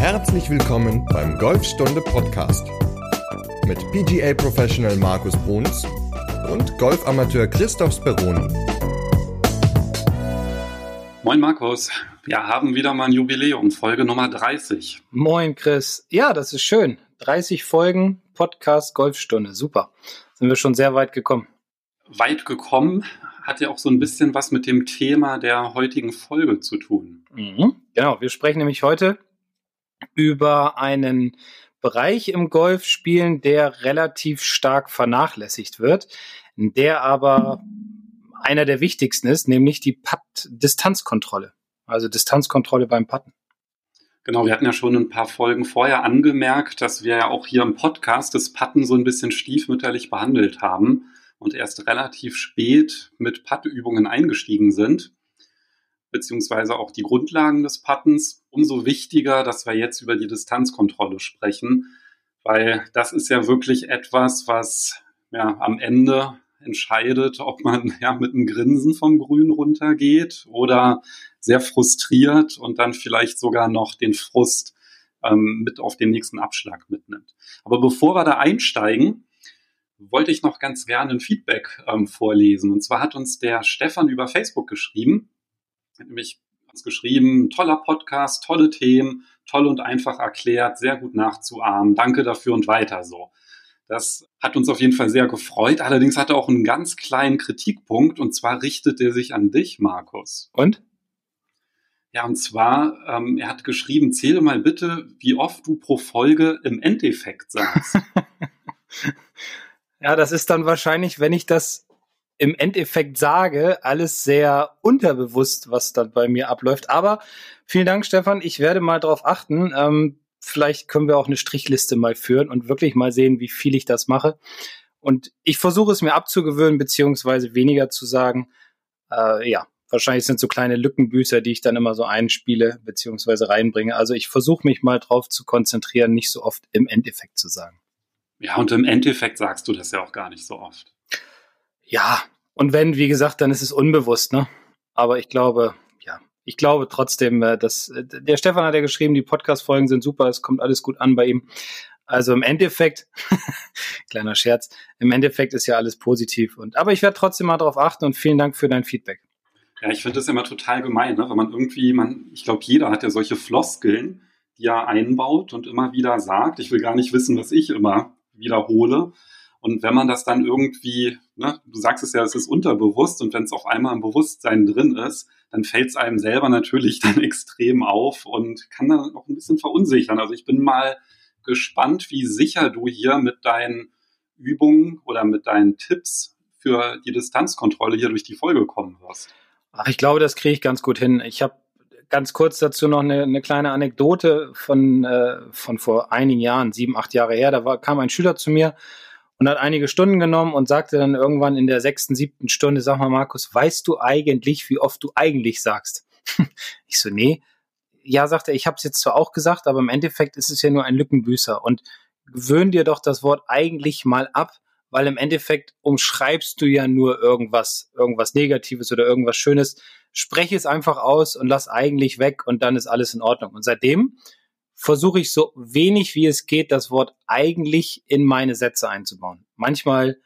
Herzlich willkommen beim Golfstunde Podcast mit PGA Professional Markus Bruns und Golfamateur Christoph Speroni. Moin Markus, wir haben wieder mal ein Jubiläum, Folge Nummer 30. Moin Chris, ja, das ist schön. 30 Folgen Podcast Golfstunde, super. Sind wir schon sehr weit gekommen. Weit gekommen hat ja auch so ein bisschen was mit dem Thema der heutigen Folge zu tun. Mhm. Genau, wir sprechen nämlich heute über einen Bereich im Golfspielen, der relativ stark vernachlässigt wird, der aber einer der wichtigsten ist, nämlich die Putt-Distanzkontrolle. Also Distanzkontrolle beim Putten. Genau, wir hatten ja schon ein paar Folgen vorher angemerkt, dass wir ja auch hier im Podcast das Putten so ein bisschen stiefmütterlich behandelt haben und erst relativ spät mit Puttübungen eingestiegen sind beziehungsweise auch die Grundlagen des Puttens. Umso wichtiger, dass wir jetzt über die Distanzkontrolle sprechen, weil das ist ja wirklich etwas, was ja am Ende entscheidet, ob man ja mit einem Grinsen vom Grün runtergeht oder sehr frustriert und dann vielleicht sogar noch den Frust ähm, mit auf den nächsten Abschlag mitnimmt. Aber bevor wir da einsteigen, wollte ich noch ganz gerne ein Feedback ähm, vorlesen. Und zwar hat uns der Stefan über Facebook geschrieben hat nämlich uns geschrieben, toller Podcast, tolle Themen, toll und einfach erklärt, sehr gut nachzuahmen. Danke dafür und weiter so. Das hat uns auf jeden Fall sehr gefreut. Allerdings hat er auch einen ganz kleinen Kritikpunkt und zwar richtet er sich an dich, Markus. Und? Ja, und zwar, ähm, er hat geschrieben, zähle mal bitte, wie oft du pro Folge im Endeffekt sagst. ja, das ist dann wahrscheinlich, wenn ich das im Endeffekt sage, alles sehr unterbewusst, was dann bei mir abläuft. Aber vielen Dank, Stefan. Ich werde mal darauf achten. Ähm, vielleicht können wir auch eine Strichliste mal führen und wirklich mal sehen, wie viel ich das mache. Und ich versuche es mir abzugewöhnen, beziehungsweise weniger zu sagen. Äh, ja, wahrscheinlich sind so kleine Lückenbüßer, die ich dann immer so einspiele, beziehungsweise reinbringe. Also ich versuche mich mal drauf zu konzentrieren, nicht so oft im Endeffekt zu sagen. Ja, und im Endeffekt sagst du das ja auch gar nicht so oft. Ja, und wenn, wie gesagt, dann ist es unbewusst, ne? Aber ich glaube, ja, ich glaube trotzdem, äh, dass äh, der Stefan hat ja geschrieben, die Podcast-Folgen sind super, es kommt alles gut an bei ihm. Also im Endeffekt, kleiner Scherz, im Endeffekt ist ja alles positiv. Und aber ich werde trotzdem mal darauf achten und vielen Dank für dein Feedback. Ja, ich finde das immer total gemein, ne? wenn man irgendwie, man, ich glaube, jeder hat ja solche Floskeln, die er einbaut und immer wieder sagt. Ich will gar nicht wissen, was ich immer wiederhole. Und wenn man das dann irgendwie, ne, du sagst es ja, es ist unterbewusst und wenn es auf einmal im Bewusstsein drin ist, dann fällt es einem selber natürlich dann extrem auf und kann dann auch ein bisschen verunsichern. Also ich bin mal gespannt, wie sicher du hier mit deinen Übungen oder mit deinen Tipps für die Distanzkontrolle hier durch die Folge kommen wirst. Ach, ich glaube, das kriege ich ganz gut hin. Ich habe ganz kurz dazu noch eine, eine kleine Anekdote von, äh, von vor einigen Jahren, sieben, acht Jahre her. Da war, kam ein Schüler zu mir und hat einige Stunden genommen und sagte dann irgendwann in der sechsten, siebten Stunde, sag mal, Markus, weißt du eigentlich, wie oft du eigentlich sagst? ich so, nee. Ja, sagte er, ich habe es jetzt zwar auch gesagt, aber im Endeffekt ist es ja nur ein Lückenbüßer. Und gewöhn dir doch das Wort eigentlich mal ab, weil im Endeffekt umschreibst du ja nur irgendwas, irgendwas Negatives oder irgendwas Schönes. Spreche es einfach aus und lass eigentlich weg und dann ist alles in Ordnung. Und seitdem versuche ich so wenig wie es geht, das Wort eigentlich in meine Sätze einzubauen. Manchmal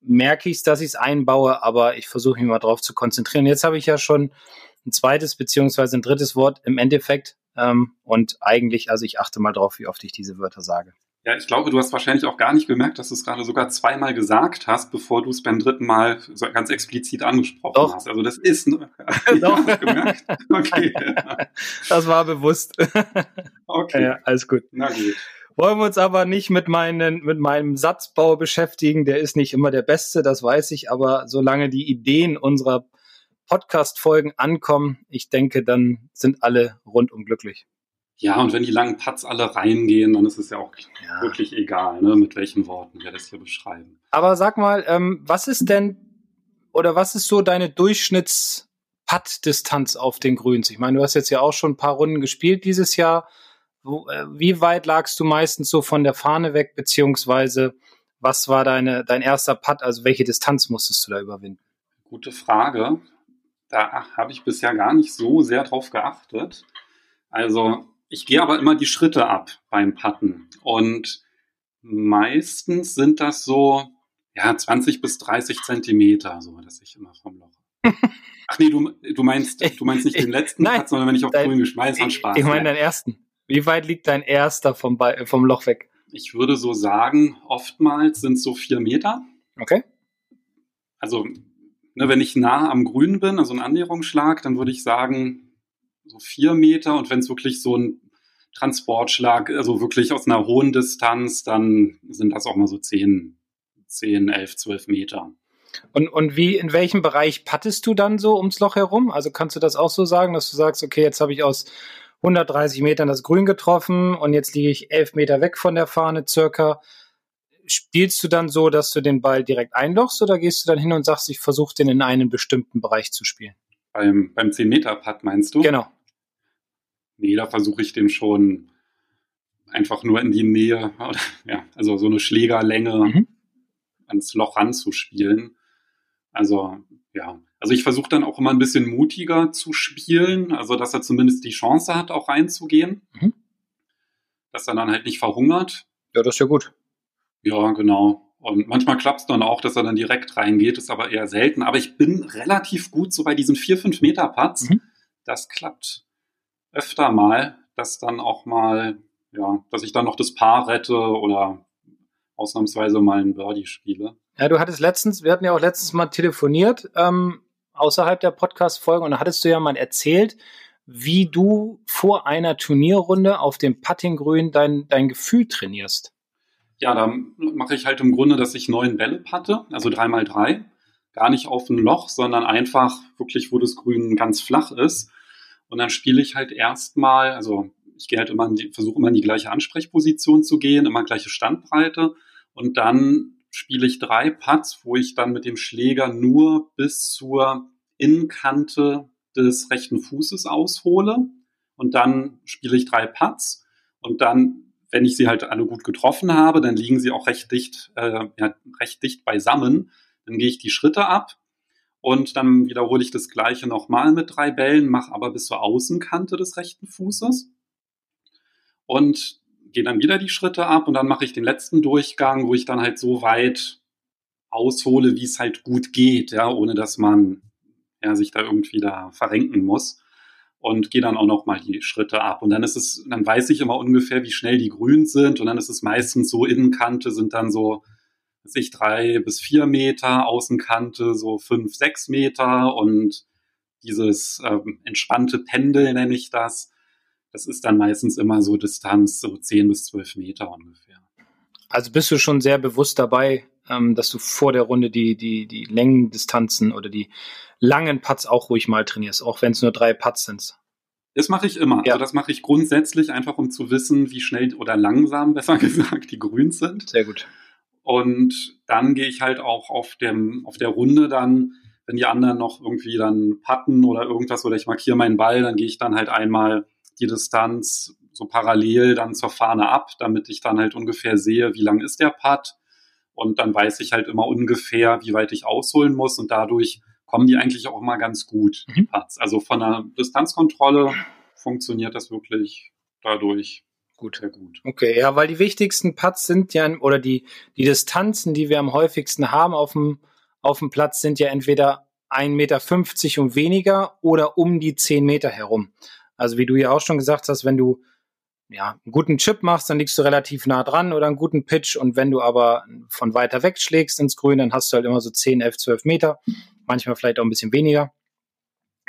merke ich es, dass ich es einbaue, aber ich versuche mich mal drauf zu konzentrieren. Jetzt habe ich ja schon ein zweites beziehungsweise ein drittes Wort im Endeffekt ähm, und eigentlich, also ich achte mal drauf, wie oft ich diese Wörter sage. Ja, ich glaube, du hast wahrscheinlich auch gar nicht gemerkt, dass du es gerade sogar zweimal gesagt hast, bevor du es beim dritten Mal so ganz explizit angesprochen Doch. hast. Also das ist Doch. gemerkt. Okay. Das war bewusst. Okay. Ja, alles gut. Na gut. Wollen wir uns aber nicht mit, meinen, mit meinem Satzbau beschäftigen. Der ist nicht immer der beste, das weiß ich. Aber solange die Ideen unserer Podcast-Folgen ankommen, ich denke, dann sind alle rundum glücklich. Ja, und wenn die langen Putts alle reingehen, dann ist es ja auch Ja. wirklich egal, ne, mit welchen Worten wir das hier beschreiben. Aber sag mal, ähm, was ist denn oder was ist so deine Durchschnitts-Putt-Distanz auf den Grüns? Ich meine, du hast jetzt ja auch schon ein paar Runden gespielt dieses Jahr. Wo, äh, wie weit lagst du meistens so von der Fahne weg, beziehungsweise was war deine, dein erster Putt? Also welche Distanz musstest du da überwinden? Gute Frage. Da habe ich bisher gar nicht so sehr drauf geachtet. Also Ich gehe aber immer die Schritte ab beim Putten. Und meistens sind das so, ja, 20 bis 30 Zentimeter, so, dass ich immer vom Loch. Ach nee, du, du meinst, du meinst nicht den letzten Nein, Putt, sondern wenn ich auf dein- grün geschmeißt habe, Ich, Spaß. ich meine deinen ersten. Wie weit liegt dein erster vom, Ball, vom Loch weg? Ich würde so sagen, oftmals sind es so vier Meter. Okay. Also, ne, wenn ich nah am Grün bin, also ein Annäherungsschlag, dann würde ich sagen, so vier Meter. Und wenn es wirklich so ein Transportschlag, also wirklich aus einer hohen Distanz, dann sind das auch mal so zehn, zehn, elf, zwölf Meter. Und, und wie, in welchem Bereich pattest du dann so ums Loch herum? Also kannst du das auch so sagen, dass du sagst, okay, jetzt habe ich aus 130 Metern das Grün getroffen und jetzt liege ich elf Meter weg von der Fahne circa. Spielst du dann so, dass du den Ball direkt einlochst oder gehst du dann hin und sagst, ich versuche den in einen bestimmten Bereich zu spielen? Beim, beim 10-Meter-Putt meinst du? Genau. Nee, da versuche ich den schon einfach nur in die Nähe, oder, ja, also so eine Schlägerlänge Mhm. ans Loch ranzuspielen. Also, ja. Also ich versuche dann auch immer ein bisschen mutiger zu spielen, also dass er zumindest die Chance hat, auch reinzugehen. Mhm. Dass er dann halt nicht verhungert. Ja, das ist ja gut. Ja, genau. Und manchmal klappt es dann auch, dass er dann direkt reingeht, ist aber eher selten. Aber ich bin relativ gut so bei diesen 4-5 Meter Putts. Mhm. Das klappt öfter mal, dass dann auch mal, ja, dass ich dann noch das Paar rette oder ausnahmsweise mal einen Birdie spiele. Ja, du hattest letztens, wir hatten ja auch letztens mal telefoniert, ähm, außerhalb der Podcast-Folge, und da hattest du ja mal erzählt, wie du vor einer Turnierrunde auf dem Puttinggrün dein, dein Gefühl trainierst. Ja, da mache ich halt im Grunde, dass ich neun Bälle patte, also drei mal drei. Gar nicht auf ein Loch, sondern einfach wirklich, wo das Grün ganz flach ist. Und dann spiele ich halt erstmal, also ich gehe halt immer versuche immer in die gleiche Ansprechposition zu gehen, immer gleiche Standbreite. Und dann spiele ich drei Putts, wo ich dann mit dem Schläger nur bis zur Innenkante des rechten Fußes aushole. Und dann spiele ich drei Putts. Und dann, wenn ich sie halt alle gut getroffen habe, dann liegen sie auch recht dicht, äh, ja, recht dicht beisammen. Dann gehe ich die Schritte ab und dann wiederhole ich das gleiche nochmal mit drei Bällen, mache aber bis zur Außenkante des rechten Fußes und gehe dann wieder die Schritte ab und dann mache ich den letzten Durchgang, wo ich dann halt so weit aushole, wie es halt gut geht, ja, ohne dass man ja, sich da irgendwie da verrenken muss und gehe dann auch noch mal die Schritte ab und dann ist es, dann weiß ich immer ungefähr, wie schnell die grün sind und dann ist es meistens so Innenkante sind dann so weiß ich drei bis vier Meter, Außenkante so fünf, sechs Meter und dieses ähm, entspannte Pendel nenne ich das. Das ist dann meistens immer so Distanz, so zehn bis zwölf Meter ungefähr. Also bist du schon sehr bewusst dabei, ähm, dass du vor der Runde die, die, die Längendistanzen oder die langen Putts auch ruhig mal trainierst, auch wenn es nur drei Putts sind. Das mache ich immer. Ja. Also das mache ich grundsätzlich einfach, um zu wissen, wie schnell oder langsam, besser gesagt, die Grüns sind. Sehr gut. Und dann gehe ich halt auch auf, dem, auf der Runde dann, wenn die anderen noch irgendwie dann putten oder irgendwas oder ich markiere meinen Ball, dann gehe ich dann halt einmal die Distanz so parallel dann zur Fahne ab, damit ich dann halt ungefähr sehe, wie lang ist der Putt. Und dann weiß ich halt immer ungefähr, wie weit ich ausholen muss. Und dadurch kommen die eigentlich auch immer ganz gut, die Mhm. Also von der Distanzkontrolle funktioniert das wirklich dadurch Gut. sehr gut. Okay, ja, weil die wichtigsten Putts sind ja, oder die, die Distanzen, die wir am häufigsten haben auf dem, auf dem Platz, sind ja entweder 1,50 Meter und weniger oder um die 10 Meter herum. Also wie du ja auch schon gesagt hast, wenn du ja, einen guten Chip machst, dann liegst du relativ nah dran oder einen guten Pitch. Und wenn du aber von weiter weg schlägst ins Grün, dann hast du halt immer so 10, 11, 12 Meter, manchmal vielleicht auch ein bisschen weniger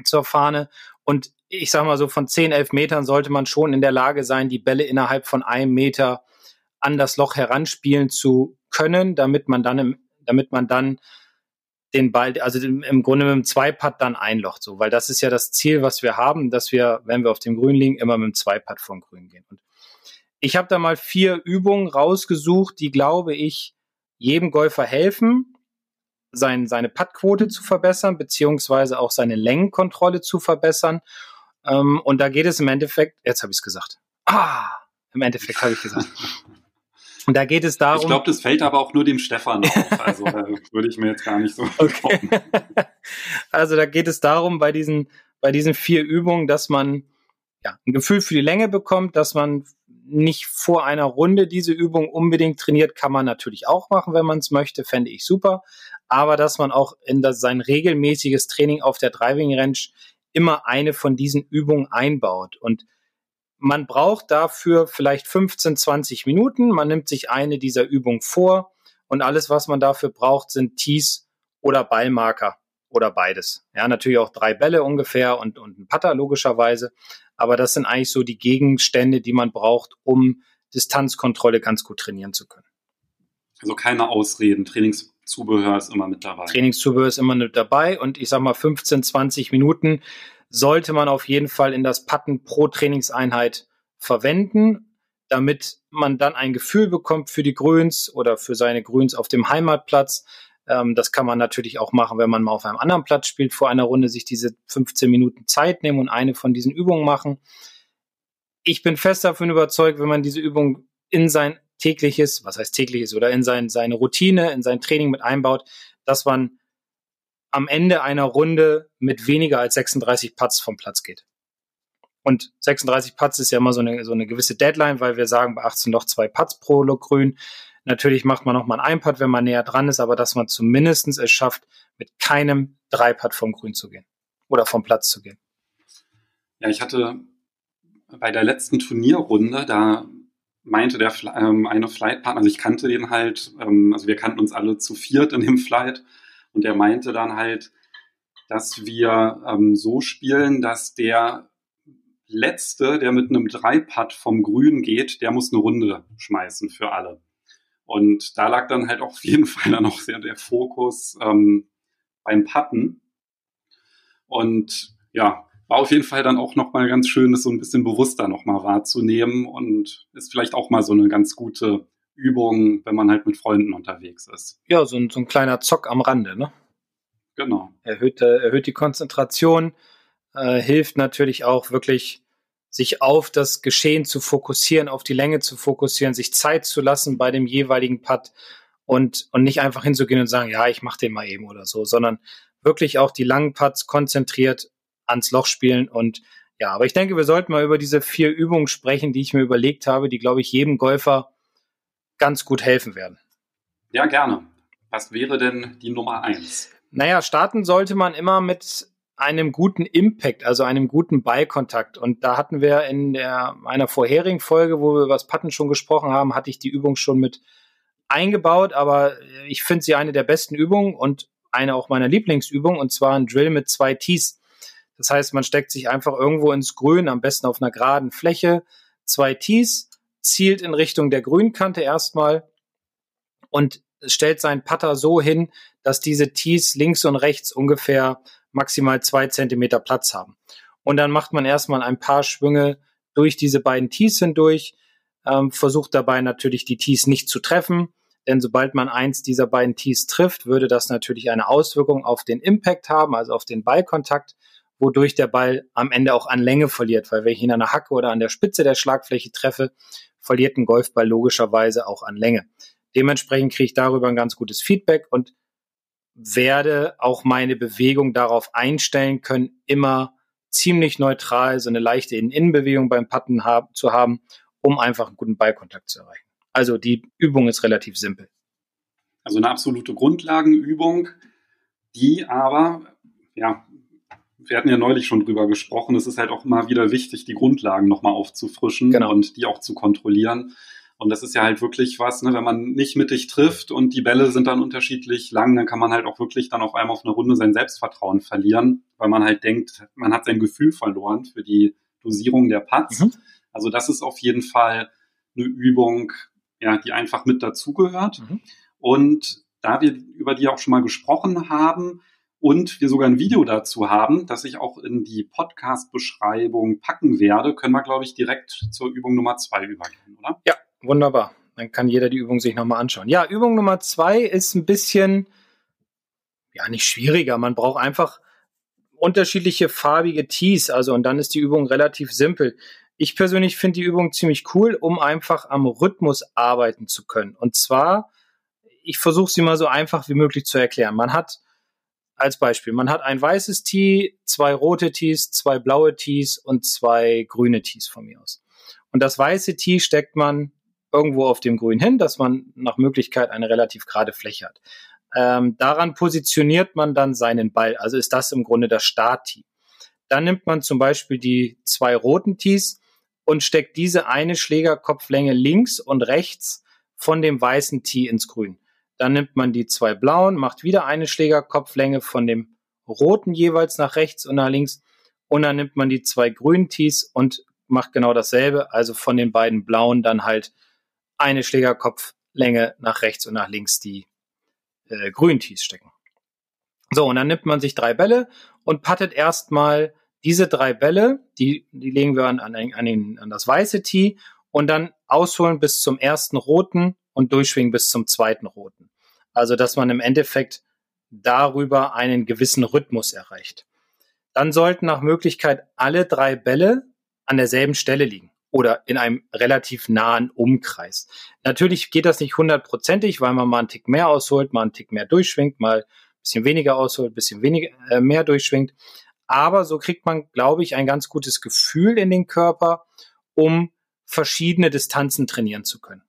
zur Fahne. Und ich sag mal so, von 10, 11 Metern sollte man schon in der Lage sein, die Bälle innerhalb von einem Meter an das Loch heranspielen zu können, damit man dann im, damit man dann den Ball, also im Grunde mit dem Zweipad dann einlocht, so, weil das ist ja das Ziel, was wir haben, dass wir, wenn wir auf dem Grün liegen, immer mit dem Zweipad vom Grün gehen. Und ich habe da mal vier Übungen rausgesucht, die, glaube ich, jedem Golfer helfen, sein, seine Puttquote zu verbessern, beziehungsweise auch seine Längenkontrolle zu verbessern. Ähm, und da geht es im Endeffekt, jetzt habe ich es gesagt. Ah, im Endeffekt habe ich gesagt. Und da geht es darum. Ich glaube, das fällt aber auch nur dem Stefan auf. Also da würde ich mir jetzt gar nicht so Okay. also da geht es darum, bei diesen, bei diesen vier Übungen, dass man ja, ein Gefühl für die Länge bekommt, dass man nicht vor einer Runde diese Übung unbedingt trainiert, kann man natürlich auch machen, wenn man es möchte, fände ich super. Aber dass man auch in das, sein regelmäßiges Training auf der Driving Range immer eine von diesen Übungen einbaut. Und man braucht dafür vielleicht 15, 20 Minuten. Man nimmt sich eine dieser Übungen vor und alles, was man dafür braucht, sind Tees oder Ballmarker oder beides. Ja, natürlich auch drei Bälle ungefähr und, und ein Putter logischerweise. Aber das sind eigentlich so die Gegenstände, die man braucht, um Distanzkontrolle ganz gut trainieren zu können. Also keine Ausreden. Trainingszubehör ist immer mit dabei. Trainingszubehör ist immer mit dabei und ich sag mal 15, 20 Minuten sollte man auf jeden Fall in das Patten pro Trainingseinheit verwenden, damit man dann ein Gefühl bekommt für die Grüns oder für seine Grüns auf dem Heimatplatz. Ähm, das kann man natürlich auch machen, wenn man mal auf einem anderen Platz spielt, vor einer Runde sich diese 15 Minuten Zeit nehmen und eine von diesen Übungen machen. Ich bin fest davon überzeugt, wenn man diese Übung in sein tägliches, was heißt tägliches, oder in sein, seine Routine, in sein Training mit einbaut, dass man am Ende einer Runde mit weniger als 36 Putts vom Platz geht. Und 36 Putts ist ja immer so eine, so eine gewisse Deadline, weil wir sagen, bei 18 noch zwei Putts pro Look grün. Natürlich macht man noch mal ein Putt, wenn man näher dran ist, aber dass man zumindest es schafft, mit keinem Dreipad vom Grün zu gehen oder vom Platz zu gehen. Ja, ich hatte bei der letzten Turnierrunde, da meinte der ähm, eine Flightpartner, also ich kannte den halt, ähm, also wir kannten uns alle zu viert in dem Flight und der meinte dann halt, dass wir ähm, so spielen, dass der Letzte, der mit einem Dreipad vom Grün geht, der muss eine Runde schmeißen für alle. Und da lag dann halt auf jeden Fall dann auch sehr der Fokus ähm, beim Patten. Und ja, war auf jeden Fall dann auch nochmal ganz schön, das so ein bisschen bewusster nochmal wahrzunehmen und ist vielleicht auch mal so eine ganz gute Übung, wenn man halt mit Freunden unterwegs ist. Ja, so ein, so ein kleiner Zock am Rande, ne? Genau. Erhöht, äh, erhöht die Konzentration, äh, hilft natürlich auch wirklich sich auf das Geschehen zu fokussieren, auf die Länge zu fokussieren, sich Zeit zu lassen bei dem jeweiligen Putt und, und nicht einfach hinzugehen und sagen, ja, ich mache den mal eben oder so, sondern wirklich auch die langen Putts konzentriert ans Loch spielen und ja, aber ich denke, wir sollten mal über diese vier Übungen sprechen, die ich mir überlegt habe, die, glaube ich, jedem Golfer ganz gut helfen werden. Ja, gerne. Was wäre denn die Nummer eins? Naja, starten sollte man immer mit einem guten Impact, also einem guten Ballkontakt. Und da hatten wir in der, einer vorherigen Folge, wo wir über das Patten schon gesprochen haben, hatte ich die Übung schon mit eingebaut, aber ich finde sie eine der besten Übungen und eine auch meiner Lieblingsübungen, und zwar ein Drill mit zwei Tees. Das heißt, man steckt sich einfach irgendwo ins Grün, am besten auf einer geraden Fläche, zwei Tees, zielt in Richtung der Grünkante erstmal und stellt seinen Putter so hin, dass diese Tees links und rechts ungefähr maximal zwei Zentimeter Platz haben. Und dann macht man erstmal ein paar Schwünge durch diese beiden Tees hindurch, ähm, versucht dabei natürlich die Tees nicht zu treffen, denn sobald man eins dieser beiden Tees trifft, würde das natürlich eine Auswirkung auf den Impact haben, also auf den Ballkontakt, wodurch der Ball am Ende auch an Länge verliert, weil wenn ich ihn an der Hacke oder an der Spitze der Schlagfläche treffe, verliert ein Golfball logischerweise auch an Länge. Dementsprechend kriege ich darüber ein ganz gutes Feedback und werde auch meine Bewegung darauf einstellen können, immer ziemlich neutral so eine leichte In-In-Bewegung beim Putten haben, zu haben, um einfach einen guten Ballkontakt zu erreichen. Also die Übung ist relativ simpel. Also eine absolute Grundlagenübung, die aber, ja, wir hatten ja neulich schon drüber gesprochen, es ist halt auch immer wieder wichtig, die Grundlagen nochmal aufzufrischen genau. und die auch zu kontrollieren. Und das ist ja halt wirklich was, ne, wenn man nicht mittig trifft und die Bälle sind dann unterschiedlich lang, dann kann man halt auch wirklich dann auf einmal auf eine Runde sein Selbstvertrauen verlieren, weil man halt denkt, man hat sein Gefühl verloren für die Dosierung der Putts. Mhm. Also das ist auf jeden Fall eine Übung, ja, die einfach mit dazugehört. Mhm. Und da wir über die auch schon mal gesprochen haben und wir sogar ein Video dazu haben, das ich auch in die Podcast-Beschreibung packen werde, können wir, glaube ich, direkt zur Übung Nummer zwei übergehen, oder? Ja, Wunderbar. Dann kann jeder die Übung sich nochmal anschauen. Ja, Übung Nummer zwei ist ein bisschen, ja, nicht schwieriger. Man braucht einfach unterschiedliche farbige Tees. Also, und dann ist die Übung relativ simpel. Ich persönlich finde die Übung ziemlich cool, um einfach am Rhythmus arbeiten zu können. Und zwar, ich versuche sie mal so einfach wie möglich zu erklären. Man hat als Beispiel, man hat ein weißes Tee, zwei rote Tees, zwei blaue Tees und zwei grüne Tees von mir aus. Und das weiße Tee steckt man irgendwo auf dem Grün hin, dass man nach Möglichkeit eine relativ gerade Fläche hat. Ähm, daran positioniert man dann seinen Ball. Also ist das im Grunde das Start-Tee. Dann nimmt man zum Beispiel die zwei roten Tees und steckt diese eine Schlägerkopflänge links und rechts von dem weißen Tee ins Grün. Dann nimmt man die zwei blauen, macht wieder eine Schlägerkopflänge von dem roten jeweils nach rechts und nach links. Und dann nimmt man die zwei grünen Tees und macht genau dasselbe. Also von den beiden blauen dann halt eine Schlägerkopflänge nach rechts und nach links die äh, grünen Tees stecken. So, und dann nimmt man sich drei Bälle und pattet erstmal diese drei Bälle, die, die legen wir an, an, an, den, an das weiße Tee und dann ausholen bis zum ersten roten und durchschwingen bis zum zweiten roten. Also, dass man im Endeffekt darüber einen gewissen Rhythmus erreicht. Dann sollten nach Möglichkeit alle drei Bälle an derselben Stelle liegen oder in einem relativ nahen Umkreis. Natürlich geht das nicht hundertprozentig, weil man mal einen Tick mehr ausholt, mal einen Tick mehr durchschwingt, mal ein bisschen weniger ausholt, ein bisschen weniger, äh, mehr durchschwingt. Aber so kriegt man, glaube ich, ein ganz gutes Gefühl in den Körper, um verschiedene Distanzen trainieren zu können.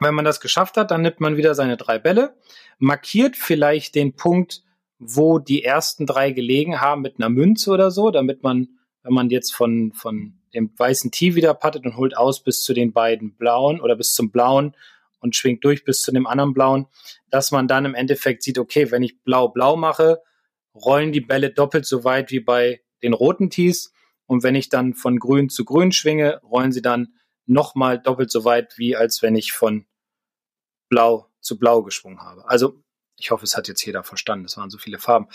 Wenn man das geschafft hat, dann nimmt man wieder seine drei Bälle, markiert vielleicht den Punkt, wo die ersten drei gelegen haben mit einer Münze oder so, damit man, wenn man jetzt von, von dem weißen Tee wieder pattet und holt aus bis zu den beiden blauen oder bis zum blauen und schwingt durch bis zu dem anderen blauen, dass man dann im Endeffekt sieht, okay, wenn ich blau-blau mache, rollen die Bälle doppelt so weit wie bei den roten Tees. Und wenn ich dann von grün zu grün schwinge, rollen sie dann nochmal doppelt so weit, wie als wenn ich von blau zu blau geschwungen habe. Also ich hoffe, es hat jetzt jeder verstanden. Es waren so viele Farben.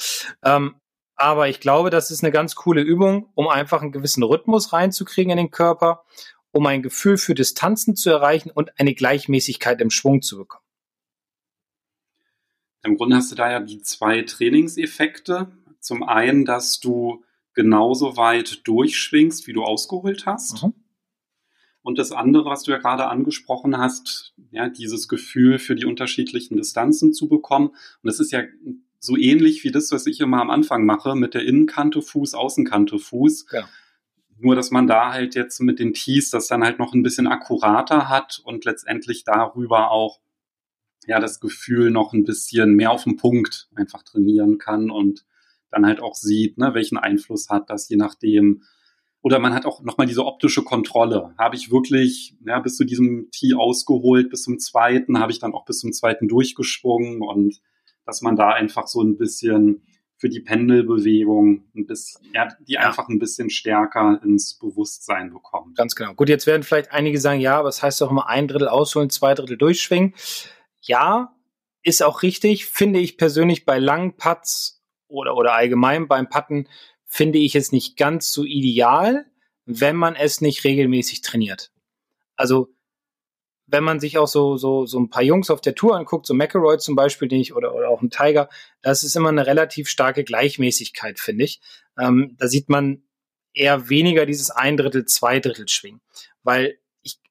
Ähm, aber ich glaube, das ist eine ganz coole Übung, um einfach einen gewissen Rhythmus reinzukriegen in den Körper, um ein Gefühl für Distanzen zu erreichen und eine Gleichmäßigkeit im Schwung zu bekommen. Im Grunde hast du da ja die zwei Trainingseffekte. Zum einen, dass du genauso weit durchschwingst, wie du ausgeholt hast. Mhm. Und das andere, was du ja gerade angesprochen hast, ja, dieses Gefühl für die unterschiedlichen Distanzen zu bekommen. Und das ist ja so ähnlich wie das, was ich immer am Anfang mache, mit der Innenkante Fuß, Außenkante Fuß. Ja. Nur, dass man da halt jetzt mit den Tees das dann halt noch ein bisschen akkurater hat und letztendlich darüber auch ja das Gefühl noch ein bisschen mehr auf den Punkt einfach trainieren kann und dann halt auch sieht, ne, welchen Einfluss hat das, je nachdem, oder man hat auch nochmal diese optische Kontrolle. Habe ich wirklich ja, bis zu diesem Tee ausgeholt, bis zum zweiten, habe ich dann auch bis zum zweiten durchgeschwungen und dass man da einfach so ein bisschen für die Pendelbewegung ein bisschen, ja, die einfach ein bisschen stärker ins Bewusstsein bekommt. Ganz genau. Gut, jetzt werden vielleicht einige sagen, ja, aber es das heißt doch immer ein Drittel ausholen, zwei Drittel durchschwingen. Ja, ist auch richtig, finde ich persönlich bei langen Putts oder, oder allgemein beim Putten finde ich es nicht ganz so ideal, wenn man es nicht regelmäßig trainiert. Also wenn man sich auch so, so, so ein paar Jungs auf der Tour anguckt, so McElroy zum Beispiel, den ich, oder, oder auch ein Tiger, das ist immer eine relativ starke Gleichmäßigkeit, finde ich. Ähm, da sieht man eher weniger dieses ein Drittel, zwei Drittel schwingen. Weil ich,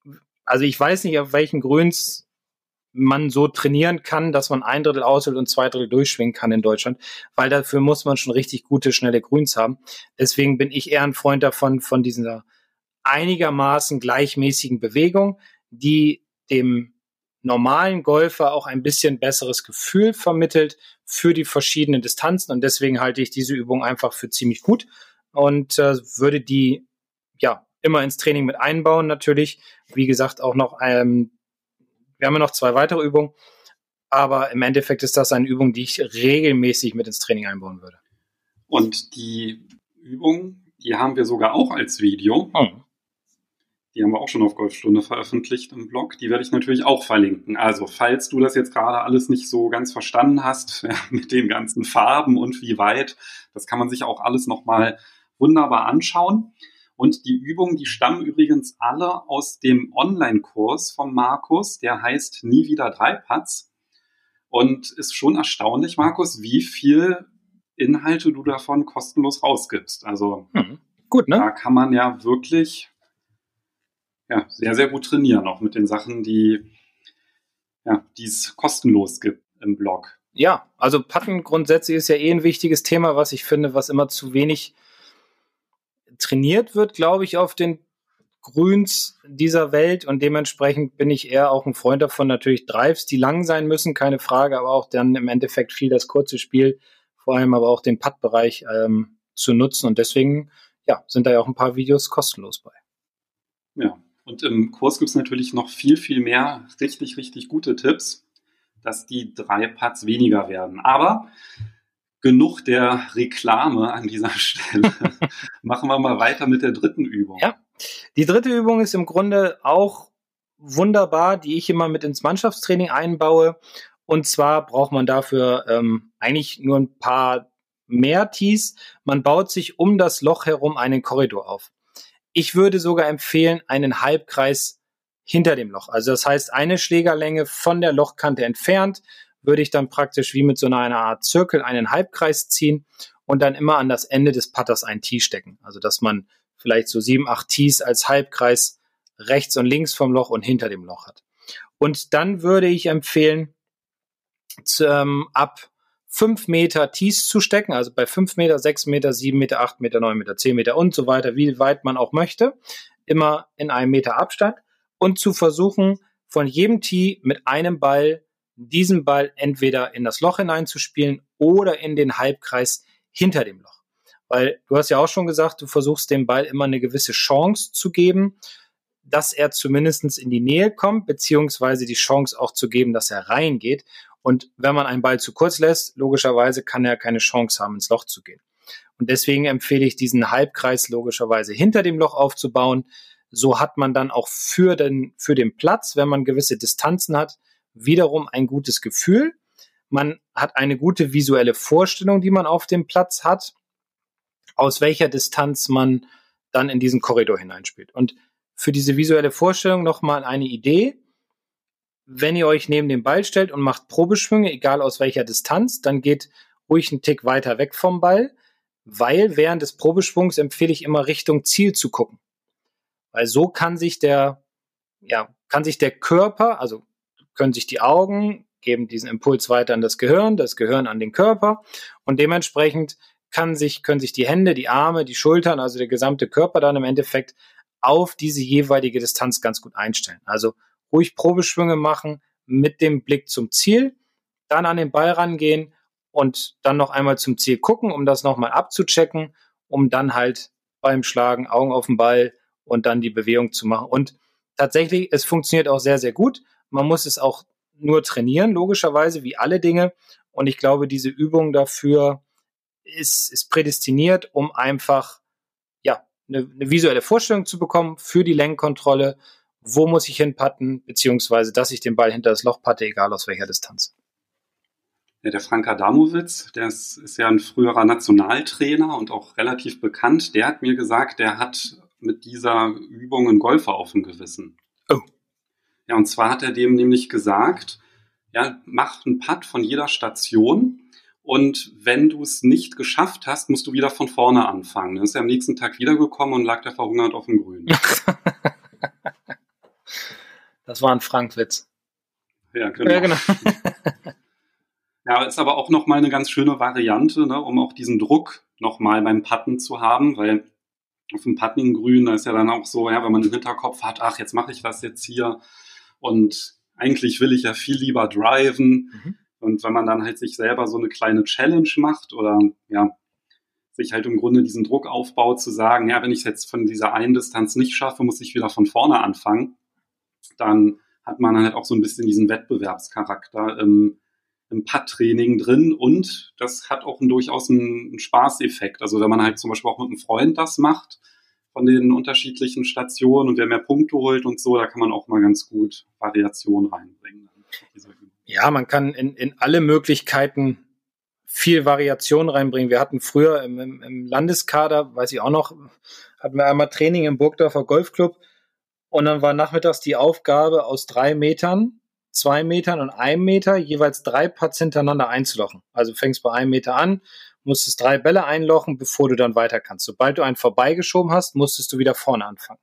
also ich weiß nicht, auf welchen Grüns man so trainieren kann, dass man ein Drittel aushält und zwei Drittel durchschwingen kann in Deutschland, weil dafür muss man schon richtig gute, schnelle Grüns haben. Deswegen bin ich eher ein Freund davon, von dieser einigermaßen gleichmäßigen Bewegung, die dem normalen Golfer auch ein bisschen besseres Gefühl vermittelt für die verschiedenen Distanzen. Und deswegen halte ich diese Übung einfach für ziemlich gut und äh, würde die ja immer ins Training mit einbauen natürlich. Wie gesagt, auch noch ähm, wir haben ja noch zwei weitere Übungen, aber im Endeffekt ist das eine Übung, die ich regelmäßig mit ins Training einbauen würde. Und die Übung, die haben wir sogar auch als Video. Hm. Die haben wir auch schon auf Golfstunde veröffentlicht im Blog. Die werde ich natürlich auch verlinken. Also, falls du das jetzt gerade alles nicht so ganz verstanden hast, ja, mit den ganzen Farben und wie weit, das kann man sich auch alles nochmal wunderbar anschauen. Und die Übungen, die stammen übrigens alle aus dem Online-Kurs von Markus, der heißt Nie wieder drei Putts. Und ist schon erstaunlich, Markus, wie viel Inhalte du davon kostenlos rausgibst. Also hm, gut, ne? Da kann man ja wirklich ja, sehr, sehr gut trainieren, auch mit den Sachen, die ja, es kostenlos gibt im Blog. ja, also Patten grundsätzlich ist ja eh ein wichtiges Thema, was ich finde, was immer zu wenig trainiert wird, glaube ich, auf den Grüns dieser Welt und dementsprechend bin ich eher auch ein Freund davon, natürlich Drives, die lang sein müssen, keine Frage, aber auch dann im Endeffekt viel das kurze Spiel, vor allem aber auch den Putt-Bereich ähm, zu nutzen und deswegen, ja, sind da ja auch ein paar Videos kostenlos bei. Ja, und im Kurs gibt es natürlich noch viel, viel mehr richtig, richtig gute Tipps, dass die drei Putts weniger werden. Aber genug der Reklame an dieser Stelle. Machen wir mal weiter mit der dritten Übung. Ja. Die dritte Übung ist im Grunde auch wunderbar, die ich immer mit ins Mannschaftstraining einbaue. Und zwar braucht man dafür ähm, eigentlich nur ein paar mehr Tees. Man baut sich um das Loch herum einen Korridor auf. Ich würde sogar empfehlen, einen Halbkreis hinter dem Loch. Also das heißt, eine Schlägerlänge von der Lochkante entfernt, würde ich dann praktisch wie mit so einer Art Zirkel einen Halbkreis ziehen und dann immer an das Ende des Putters ein Tee stecken. Also dass man vielleicht so sieben, acht Tees als Halbkreis rechts und links vom Loch und hinter dem Loch hat. Und dann würde ich empfehlen, zu, ähm, ab fünf Meter Tees zu stecken, also bei fünf Meter, sechs Meter, sieben Meter, acht Meter, neun Meter, zehn Meter und so weiter, wie weit man auch möchte, immer in einem Meter Abstand und zu versuchen, von jedem Tee mit einem Ball diesen Ball entweder in das Loch hineinzuspielen oder in den Halbkreis hinter dem Loch. Weil du hast ja auch schon gesagt, du versuchst dem Ball immer eine gewisse Chance zu geben, dass er zumindest in die Nähe kommt, beziehungsweise die Chance auch zu geben, dass er reingeht. Und wenn man einen Ball zu kurz lässt, logischerweise kann er keine Chance haben, ins Loch zu gehen. Und deswegen empfehle ich diesen Halbkreis logischerweise hinter dem Loch aufzubauen. So hat man dann auch für den, für den Platz, wenn man gewisse Distanzen hat, wiederum ein gutes Gefühl. Man hat eine gute visuelle Vorstellung, die man auf dem Platz hat, aus welcher Distanz man dann in diesen Korridor hineinspielt. Und für diese visuelle Vorstellung nochmal eine Idee. Wenn ihr euch neben den Ball stellt und macht Probeschwünge, egal aus welcher Distanz, dann geht ruhig einen Tick weiter weg vom Ball, weil während des Probeschwungs empfehle ich immer Richtung Ziel zu gucken. Weil so kann sich der, ja, kann sich der Körper, also können sich die Augen, geben diesen Impuls weiter an das Gehirn, das Gehirn an den Körper und dementsprechend kann sich, können sich die Hände, die Arme, die Schultern, also der gesamte Körper dann im Endeffekt auf diese jeweilige Distanz ganz gut einstellen. Also ruhig Probeschwünge machen mit dem Blick zum Ziel, dann an den Ball rangehen und dann noch einmal zum Ziel gucken, um das nochmal abzuchecken, um dann halt beim Schlagen Augen auf den Ball und dann die Bewegung zu machen. Und tatsächlich, es funktioniert auch sehr, sehr gut. Man muss es auch nur trainieren, logischerweise, wie alle Dinge. Und ich glaube, diese Übung dafür ist, ist prädestiniert, um einfach ja, eine, eine visuelle Vorstellung zu bekommen für die Lenkkontrolle. Wo muss ich hinpatten, beziehungsweise dass ich den Ball hinter das Loch patte, egal aus welcher Distanz. Ja, der Frank Adamowitz, der ist, ist ja ein früherer Nationaltrainer und auch relativ bekannt. Der hat mir gesagt, der hat mit dieser Übung einen Golfer auf dem Gewissen. Oh. Ja, und zwar hat er dem nämlich gesagt, ja, mach einen Putt von jeder Station und wenn du es nicht geschafft hast, musst du wieder von vorne anfangen. Dann ist er am nächsten Tag wiedergekommen und lag da verhungert auf dem Grün. das war ein Frankwitz. Ja, genau. Ja, genau. ja, ist aber auch nochmal eine ganz schöne Variante, ne, um auch diesen Druck nochmal beim Putten zu haben, weil auf dem Putting-Grün, da ist ja dann auch so, ja, wenn man den Hinterkopf hat, ach, jetzt mache ich das jetzt hier, und eigentlich will ich ja viel lieber driven. Mhm. Und wenn man dann halt sich selber so eine kleine Challenge macht oder ja, sich halt im Grunde diesen Druck aufbaut, zu sagen, ja, wenn ich es jetzt von dieser einen Distanz nicht schaffe, muss ich wieder von vorne anfangen, dann hat man halt auch so ein bisschen diesen Wettbewerbscharakter im, im Putt-Training drin und das hat auch einen, durchaus einen, einen Spaßeffekt. Also wenn man halt zum Beispiel auch mit einem Freund das macht, von den unterschiedlichen Stationen und wer mehr Punkte holt und so, da kann man auch mal ganz gut Variation reinbringen. Ja, man kann in, in alle Möglichkeiten viel Variation reinbringen. Wir hatten früher im, im, im Landeskader, weiß ich auch noch, hatten wir einmal Training im Burgdorfer Golfclub und dann war nachmittags die Aufgabe aus drei Metern, zwei Metern und einem Meter jeweils drei Putts hintereinander einzulochen. Also fängst bei einem Meter an, musstest drei Bälle einlochen, bevor du dann weiter kannst. Sobald du einen vorbeigeschoben hast, musstest du wieder vorne anfangen.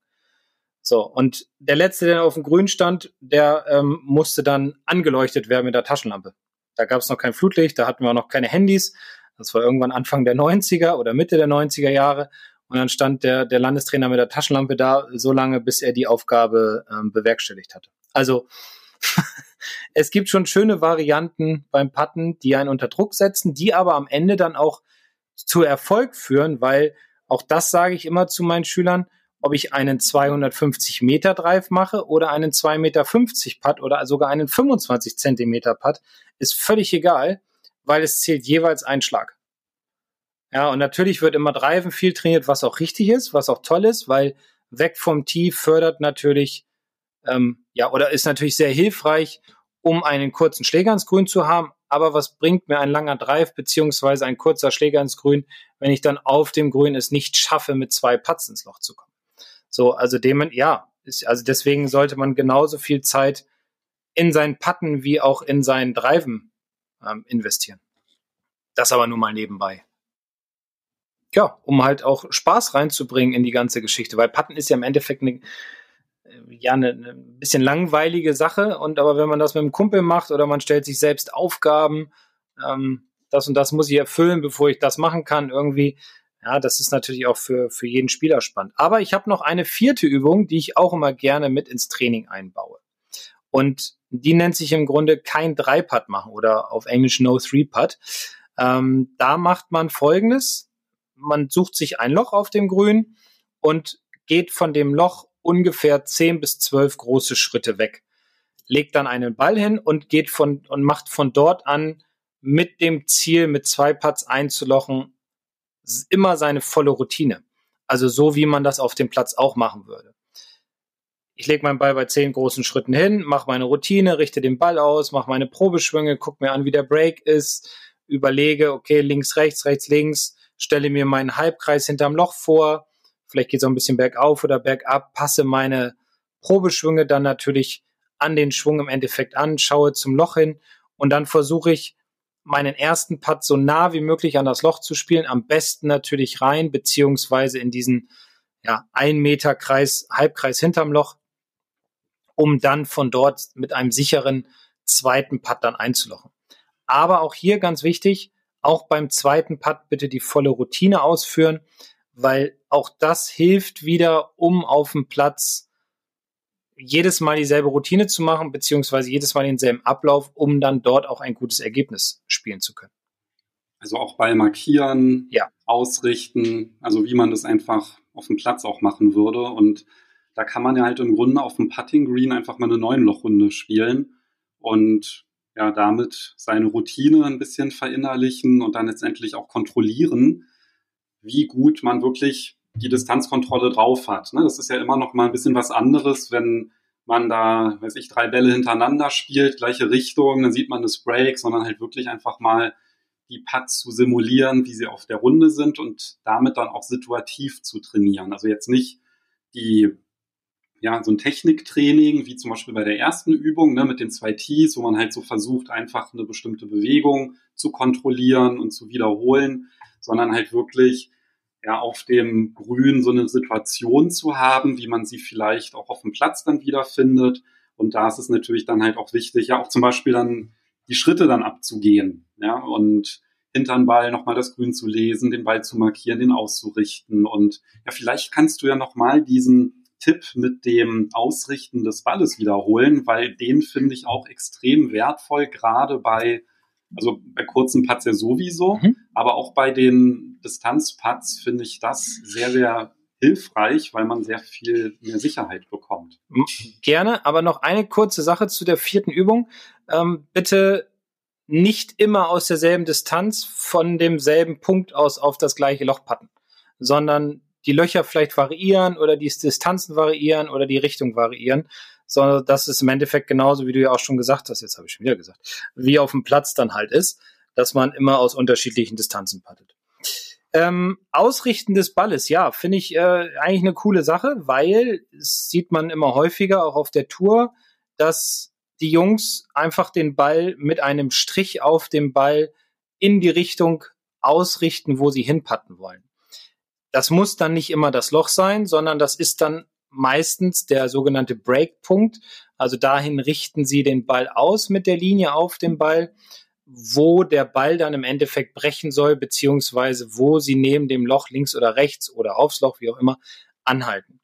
So, und der letzte, der auf dem Grün stand, der ähm, musste dann angeleuchtet werden mit der Taschenlampe. Da gab es noch kein Flutlicht, da hatten wir noch keine Handys. Das war irgendwann Anfang der 90er oder Mitte der 90er Jahre. Und dann stand der, der Landestrainer mit der Taschenlampe da, so lange, bis er die Aufgabe ähm, bewerkstelligt hatte. Also es gibt schon schöne Varianten beim Putten, die einen unter Druck setzen, die aber am Ende dann auch zu Erfolg führen, weil auch das sage ich immer zu meinen Schülern, ob ich einen 250 Meter Drive mache oder einen 2,50 Meter Putt oder sogar einen 25 Zentimeter Putt, ist völlig egal, weil es zählt jeweils ein Schlag. Ja, und natürlich wird immer Driven viel trainiert, was auch richtig ist, was auch toll ist, weil weg vom Tee fördert natürlich, ähm, ja, oder ist natürlich sehr hilfreich, um einen kurzen Schläger ins Grün zu haben. Aber was bringt mir ein langer Drive beziehungsweise ein kurzer Schläger ins Grün, wenn ich dann auf dem Grün es nicht schaffe, mit zwei Putts ins Loch zu kommen? So, also dem, ja, ist, also deswegen sollte man genauso viel Zeit in sein Putten wie auch in sein Driven ähm, investieren. Das aber nur mal nebenbei ja, um halt auch Spaß reinzubringen in die ganze Geschichte, weil Patten ist ja im Endeffekt eine, ja, eine, eine bisschen langweilige Sache und aber wenn man das mit einem Kumpel macht oder man stellt sich selbst Aufgaben, ähm, das und das muss ich erfüllen, bevor ich das machen kann, irgendwie, ja, das ist natürlich auch für, für jeden Spieler spannend. Aber ich habe noch eine vierte Übung, die ich auch immer gerne mit ins Training einbaue. Und die nennt sich im Grunde kein Dreipad machen oder auf Englisch No Three Pad. Ähm, da macht man folgendes man sucht sich ein Loch auf dem Grün und geht von dem Loch ungefähr zehn bis zwölf große Schritte weg. Legt dann einen Ball hin und geht von und macht von dort an mit dem Ziel, mit zwei Putts einzulochen, immer seine volle Routine. Also so, wie man das auf dem Platz auch machen würde. Ich lege meinen Ball bei zehn großen Schritten hin, mache meine Routine, richte den Ball aus, mache meine Probeschwünge, gucke mir an, wie der Break ist, überlege, okay, links, rechts, rechts, links, stelle mir meinen Halbkreis hinterm Loch vor, vielleicht geht es auch ein bisschen bergauf oder bergab, passe meine Probeschwünge dann natürlich an den Schwung im Endeffekt an, schaue zum Loch hin und dann versuche ich meinen ersten Putt so nah wie möglich an das Loch zu spielen, am besten natürlich rein, beziehungsweise in diesen ja, ein Meter Kreis, Halbkreis hinterm Loch, um dann von dort mit einem sicheren zweiten Putt dann einzulochen. Aber auch hier ganz wichtig, auch beim zweiten Putt bitte die volle Routine ausführen, weil auch das hilft wieder, um auf dem Platz jedes Mal dieselbe Routine zu machen, beziehungsweise jedes Mal denselben Ablauf, um dann dort auch ein gutes Ergebnis spielen zu können. Also auch Ball markieren, ja. ausrichten, also wie man das einfach auf dem Platz auch machen würde. Und da kann man ja halt im Grunde auf dem Putting Green einfach mal eine neun Loch-Runde spielen. Und ja, damit seine Routine ein bisschen verinnerlichen und dann letztendlich auch kontrollieren, wie gut man wirklich die Distanzkontrolle drauf hat. Ne? Das ist ja immer noch mal ein bisschen was anderes, wenn man da, weiß ich, drei Bälle hintereinander spielt, gleiche Richtung, dann sieht man das Break, sondern halt wirklich einfach mal die Putts zu simulieren, wie sie auf der Runde sind und damit dann auch situativ zu trainieren. Also jetzt nicht die ja, so ein Techniktraining, wie zum Beispiel bei der ersten Übung ne, mit den zwei Tees, wo man halt so versucht, einfach eine bestimmte Bewegung zu kontrollieren und zu wiederholen, sondern halt wirklich ja, auf dem Grün so eine Situation zu haben, wie man sie vielleicht auch auf dem Platz dann wiederfindet. Und da ist es natürlich dann halt auch wichtig, ja auch zum Beispiel dann die Schritte dann abzugehen, ja, und hinter den Ball nochmal das Grün zu lesen, den Ball zu markieren, den auszurichten. Und ja, vielleicht kannst du ja nochmal diesen Tipp mit dem Ausrichten des Balles wiederholen, weil den finde ich auch extrem wertvoll, gerade bei, also bei kurzen Putts ja sowieso, mhm. aber auch bei den Distanzputts finde ich das sehr, sehr hilfreich, weil man sehr viel mehr Sicherheit bekommt. Gerne, aber noch eine kurze Sache zu der vierten Übung. Ähm, bitte nicht immer aus derselben Distanz von demselben Punkt aus auf das gleiche Loch patten, sondern die Löcher vielleicht variieren oder die Distanzen variieren oder die Richtung variieren, sondern das ist im Endeffekt genauso, wie du ja auch schon gesagt hast, jetzt habe ich schon wieder gesagt, wie auf dem Platz dann halt ist, dass man immer aus unterschiedlichen Distanzen pattet. Ähm, Ausrichten des Balles, ja, finde ich äh, eigentlich eine coole Sache, weil es sieht man immer häufiger auch auf der Tour, dass die Jungs einfach den Ball mit einem Strich auf dem Ball in die Richtung ausrichten, wo sie hinpatten wollen. Das muss dann nicht immer das Loch sein, sondern das ist dann meistens der sogenannte Breakpunkt. Also dahin richten Sie den Ball aus mit der Linie auf dem Ball, wo der Ball dann im Endeffekt brechen soll, beziehungsweise wo sie neben dem Loch links oder rechts oder aufs Loch, wie auch immer, anhalten.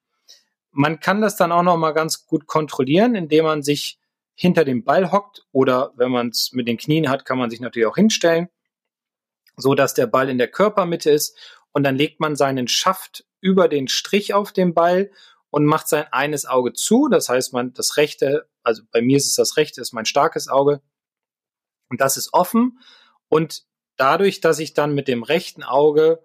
Man kann das dann auch noch mal ganz gut kontrollieren, indem man sich hinter dem Ball hockt oder wenn man es mit den Knien hat, kann man sich natürlich auch hinstellen, so dass der Ball in der Körpermitte ist und dann legt man seinen Schaft über den Strich auf dem Ball und macht sein eines Auge zu. Das heißt, man das rechte, also bei mir ist es das rechte, ist mein starkes Auge und das ist offen und dadurch, dass ich dann mit dem rechten Auge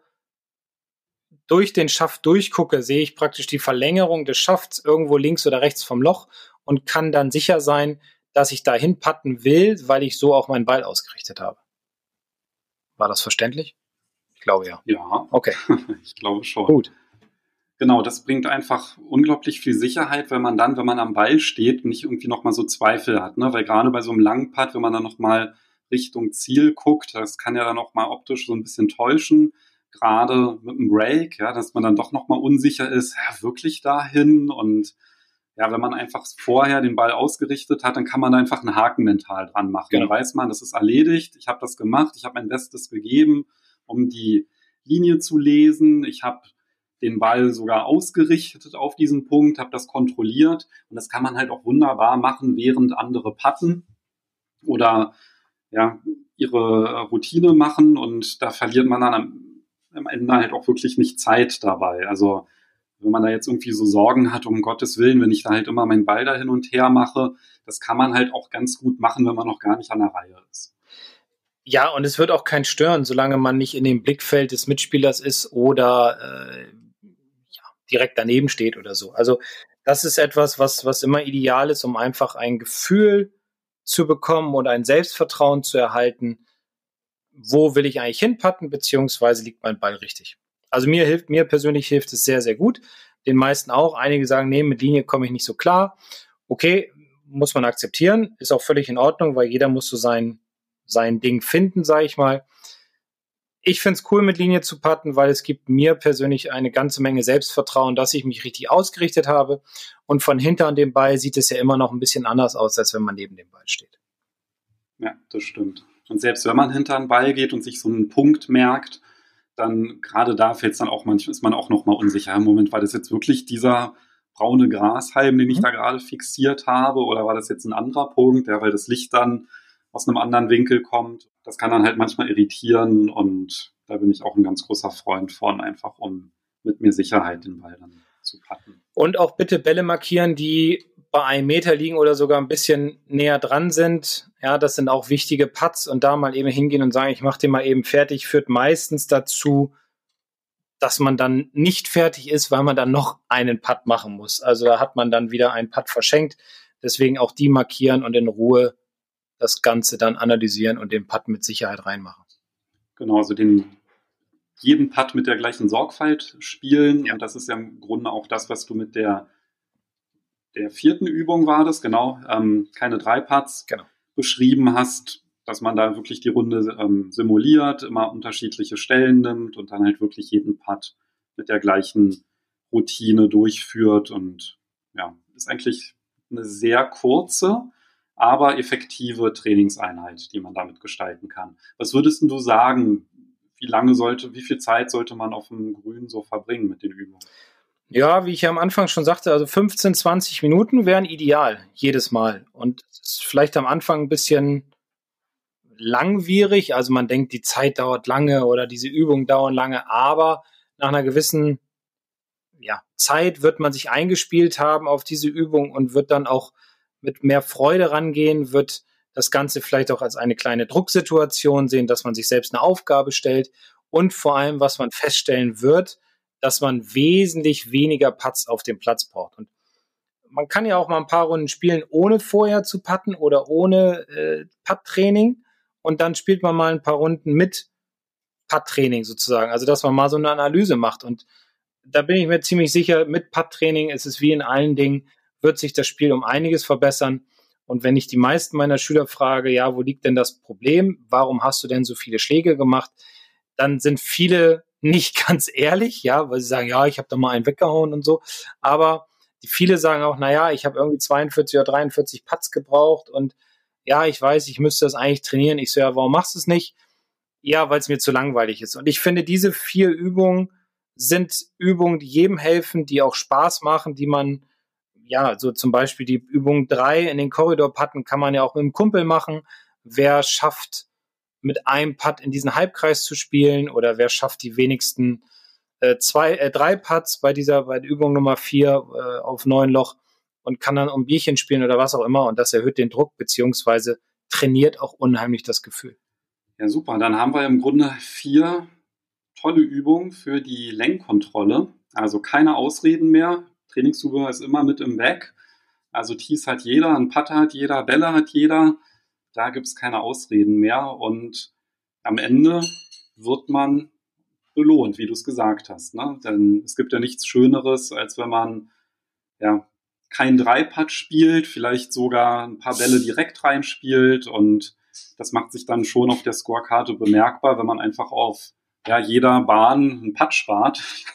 durch den Schaft durchgucke, sehe ich praktisch die Verlängerung des Schafts irgendwo links oder rechts vom Loch und kann dann sicher sein, dass ich dahin patten will, weil ich so auch meinen Ball ausgerichtet habe. War das verständlich? Ich glaube ja. Ja. Okay. ich glaube schon. Gut. Genau, das bringt einfach unglaublich viel Sicherheit, wenn man dann, wenn man am Ball steht, nicht irgendwie nochmal so Zweifel hat, ne? Weil gerade bei so einem langen Putt, wenn man dann nochmal Richtung Ziel guckt, das kann ja dann auch mal optisch so ein bisschen täuschen, gerade mit dem Break, ja, dass man dann doch nochmal unsicher ist, ja, wirklich dahin und ja, wenn man einfach vorher den Ball ausgerichtet hat, dann kann man da einfach einen Haken mental dran machen. Genau. Dann weiß man, das ist erledigt, ich habe das gemacht, ich habe mein Bestes gegeben, um die Linie zu lesen, ich habe den Ball sogar ausgerichtet auf diesen Punkt, habe das kontrolliert und das kann man halt auch wunderbar machen, während andere patten oder ja, ihre Routine machen und da verliert man dann am, am Ende halt auch wirklich nicht Zeit dabei. Also wenn man da jetzt irgendwie so Sorgen hat, um Gottes Willen, wenn ich da halt immer meinen Ball da hin und her mache, das kann man halt auch ganz gut machen, wenn man noch gar nicht an der Reihe ist. Ja, und es wird auch kein stören, solange man nicht in dem Blickfeld des Mitspielers ist oder äh, direkt daneben steht oder so. Also das ist etwas, was, was immer ideal ist, um einfach ein Gefühl zu bekommen und ein Selbstvertrauen zu erhalten. Wo will ich eigentlich hinpatten, beziehungsweise liegt mein Ball richtig? Also mir hilft, mir persönlich hilft es sehr, sehr gut. Den meisten auch. Einige sagen, nee, mit Linie komme ich nicht so klar. Okay, muss man akzeptieren, ist auch völlig in Ordnung, weil jeder muss so sein, sein Ding finden, sage ich mal ich finde es cool, mit Linie zu putten, weil es gibt mir persönlich eine ganze Menge Selbstvertrauen, dass ich mich richtig ausgerichtet habe. Und von hinter an dem Ball sieht es ja immer noch ein bisschen anders aus, als wenn man neben dem Ball steht. Ja, das stimmt. Und selbst wenn man hinter den Ball geht und sich so einen Punkt merkt, dann gerade da fällt es dann auch manchmal, ist man auch noch mal unsicher im Moment, war das jetzt wirklich dieser braune Grashalm, den ich mhm. da gerade fixiert habe, oder war das jetzt ein anderer Punkt, ja, weil das Licht dann aus einem anderen Winkel kommt. Das kann dann halt manchmal irritieren und da bin ich auch ein ganz großer Freund von, einfach um mit mir Sicherheit den Ball dann zu packen. Und auch bitte Bälle markieren, die bei einem Meter liegen oder sogar ein bisschen näher dran sind. Ja, das sind auch wichtige Putts und da mal eben hingehen und sagen, ich mache den mal eben fertig, führt meistens dazu, dass man dann nicht fertig ist, weil man dann noch einen Putt machen muss. Also da hat man dann wieder einen Putt verschenkt. Deswegen auch die markieren und in Ruhe das Ganze dann analysieren und den Putt mit Sicherheit reinmachen. Genau, also den jeden Putt mit der gleichen Sorgfalt spielen. Ja. Und das ist ja im Grunde auch das, was du mit der, der vierten Übung war das, genau, ähm, keine drei Putts genau. beschrieben hast, dass man da wirklich die Runde ähm, simuliert, immer unterschiedliche Stellen nimmt und dann halt wirklich jeden Putt mit der gleichen Routine durchführt und ja, ist eigentlich eine sehr kurze, aber effektive Trainingseinheit, die man damit gestalten kann. Was würdest du sagen, wie lange sollte, wie viel Zeit sollte man auf dem Grün so verbringen mit den Übungen? Ja, wie ich ja am Anfang schon sagte, also 15, 20 Minuten wären ideal, jedes Mal. Und es ist vielleicht am Anfang ein bisschen langwierig, also man denkt, die Zeit dauert lange oder diese Übungen dauern lange, aber nach einer gewissen ja, Zeit wird man sich eingespielt haben auf diese Übung und wird dann auch mit mehr Freude rangehen, wird das Ganze vielleicht auch als eine kleine Drucksituation sehen, dass man sich selbst eine Aufgabe stellt und vor allem, was man feststellen wird, dass man wesentlich weniger Putts auf dem Platz braucht. Und man kann ja auch mal ein paar Runden spielen, ohne vorher zu putten oder ohne äh, Putt-Training. Und dann spielt man mal ein paar Runden mit Putt-Training sozusagen. Also, dass man mal so eine Analyse macht. Und da bin ich mir ziemlich sicher, mit Putt-Training ist es wie in allen Dingen, wird sich das Spiel um einiges verbessern. Und wenn ich die meisten meiner Schüler frage, ja, wo liegt denn das Problem? Warum hast du denn so viele Schläge gemacht? Dann sind viele nicht ganz ehrlich, ja, weil sie sagen, ja, ich habe da mal einen weggehauen und so. Aber viele sagen auch, naja, ich habe irgendwie 42 oder 43 Putts gebraucht und ja, ich weiß, ich müsste das eigentlich trainieren. Ich so, ja, warum machst du es nicht? Ja, weil es mir zu langweilig ist. Und ich finde, diese vier Übungen sind Übungen, die jedem helfen, die auch Spaß machen, die man, ja, so zum Beispiel die Übung drei in den Korridorpatten kann man ja auch mit dem Kumpel machen. Wer schafft, mit einem Putt in diesen Halbkreis zu spielen oder wer schafft die wenigsten äh, zwei, äh, drei Putts bei dieser, bei der Übung Nummer vier äh, auf neun Loch und kann dann um Bierchen spielen oder was auch immer und das erhöht den Druck beziehungsweise trainiert auch unheimlich das Gefühl. Ja, super. Dann haben wir im Grunde vier tolle Übungen für die Lenkkontrolle. Also keine Ausreden mehr. Trainingszubehör ist immer mit im Bag. Also Tees hat jeder, ein Putter hat jeder, Bälle hat jeder. Da gibt es keine Ausreden mehr. Und am Ende wird man belohnt, wie du es gesagt hast. Ne? Denn es gibt ja nichts Schöneres, als wenn man ja kein Dreipad spielt, vielleicht sogar ein paar Bälle direkt reinspielt und das macht sich dann schon auf der Scorekarte bemerkbar, wenn man einfach auf ja, jeder Bahn einen Putt spart,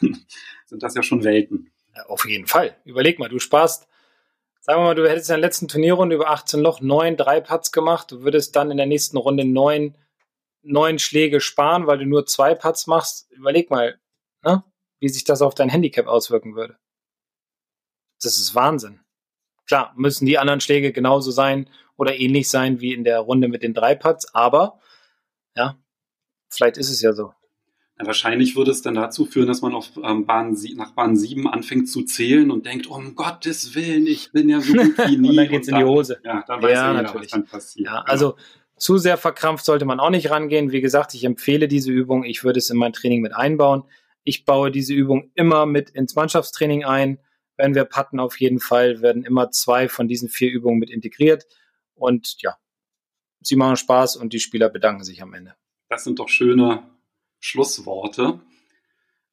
sind das ja schon Welten. Auf jeden Fall. Überleg mal, du sparst, sagen wir mal, du hättest in der letzten Turnierrunde über 18 Loch neun drei Putts gemacht, du würdest dann in der nächsten Runde neun, neun Schläge sparen, weil du nur zwei Putts machst. Überleg mal, ne, wie sich das auf dein Handicap auswirken würde. Das ist Wahnsinn. Klar, müssen die anderen Schläge genauso sein oder ähnlich sein wie in der Runde mit den drei Putts, aber ja, vielleicht ist es ja so. Wahrscheinlich würde es dann dazu führen, dass man auf ähm, Bahn nach Bahn 7 anfängt zu zählen und denkt, um Gottes Willen, ich bin ja so gut wie nie. und dann geht's und in die Hose. Ja, dann weiß ja, jeder, was dann passiert. Ja, also zu sehr verkrampft sollte man auch nicht rangehen. Wie gesagt, ich empfehle diese Übung. Ich würde es in mein Training mit einbauen. Ich baue diese Übung immer mit ins Mannschaftstraining ein. Wenn wir putten, auf jeden Fall werden immer zwei von diesen vier Übungen mit integriert. Und ja, sie machen Spaß und die Spieler bedanken sich am Ende. Das sind doch schöne Schlussworte.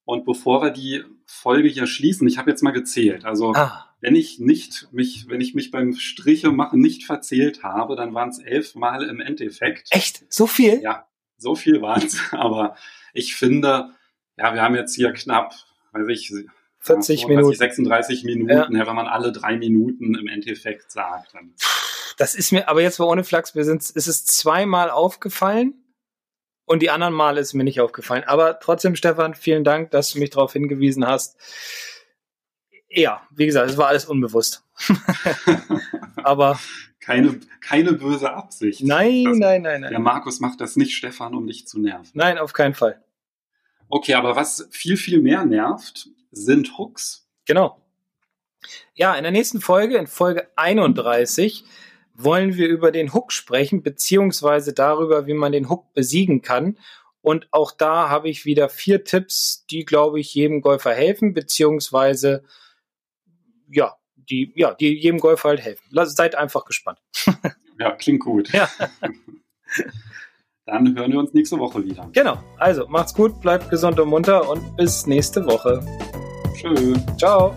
Und bevor wir die Folge hier schließen, ich habe jetzt mal gezählt. Also ah. wenn ich nicht mich, wenn ich mich beim Striche machen nicht verzählt habe, dann waren es elf Mal im Endeffekt. Echt? So viel? Ja, so viel waren es. Aber ich finde, ja, wir haben jetzt hier knapp, weiß ich, 40 ja, Minuten. 36 Minuten, ja. wenn man alle drei Minuten im Endeffekt sagt. Dann. Das ist mir, aber jetzt war ohne Flachs, wir sind, ist es zweimal aufgefallen und die anderen Male ist mir nicht aufgefallen. Aber trotzdem, Stefan, vielen Dank, dass du mich darauf hingewiesen hast. Ja, wie gesagt, es war alles unbewusst. Aber keine, keine böse Absicht. Nein, das, nein, nein, nein. Der Markus macht das nicht, Stefan, um dich zu nerven. Nein, auf keinen Fall. Okay, aber was viel, viel mehr nervt, sind Hooks. Genau. Ja, in der nächsten Folge, in Folge 31, wollen wir über den Hook sprechen, beziehungsweise darüber, wie man den Hook besiegen kann. Und auch da habe ich wieder vier Tipps, die, glaube ich, jedem Golfer helfen, beziehungsweise, ja, die, ja, die jedem Golfer halt helfen. Seid einfach gespannt. ja, klingt gut. Ja. Dann hören wir uns nächste Woche wieder. Genau. Also, macht's gut, bleibt gesund und munter und bis nächste Woche. Tschüss. Ciao.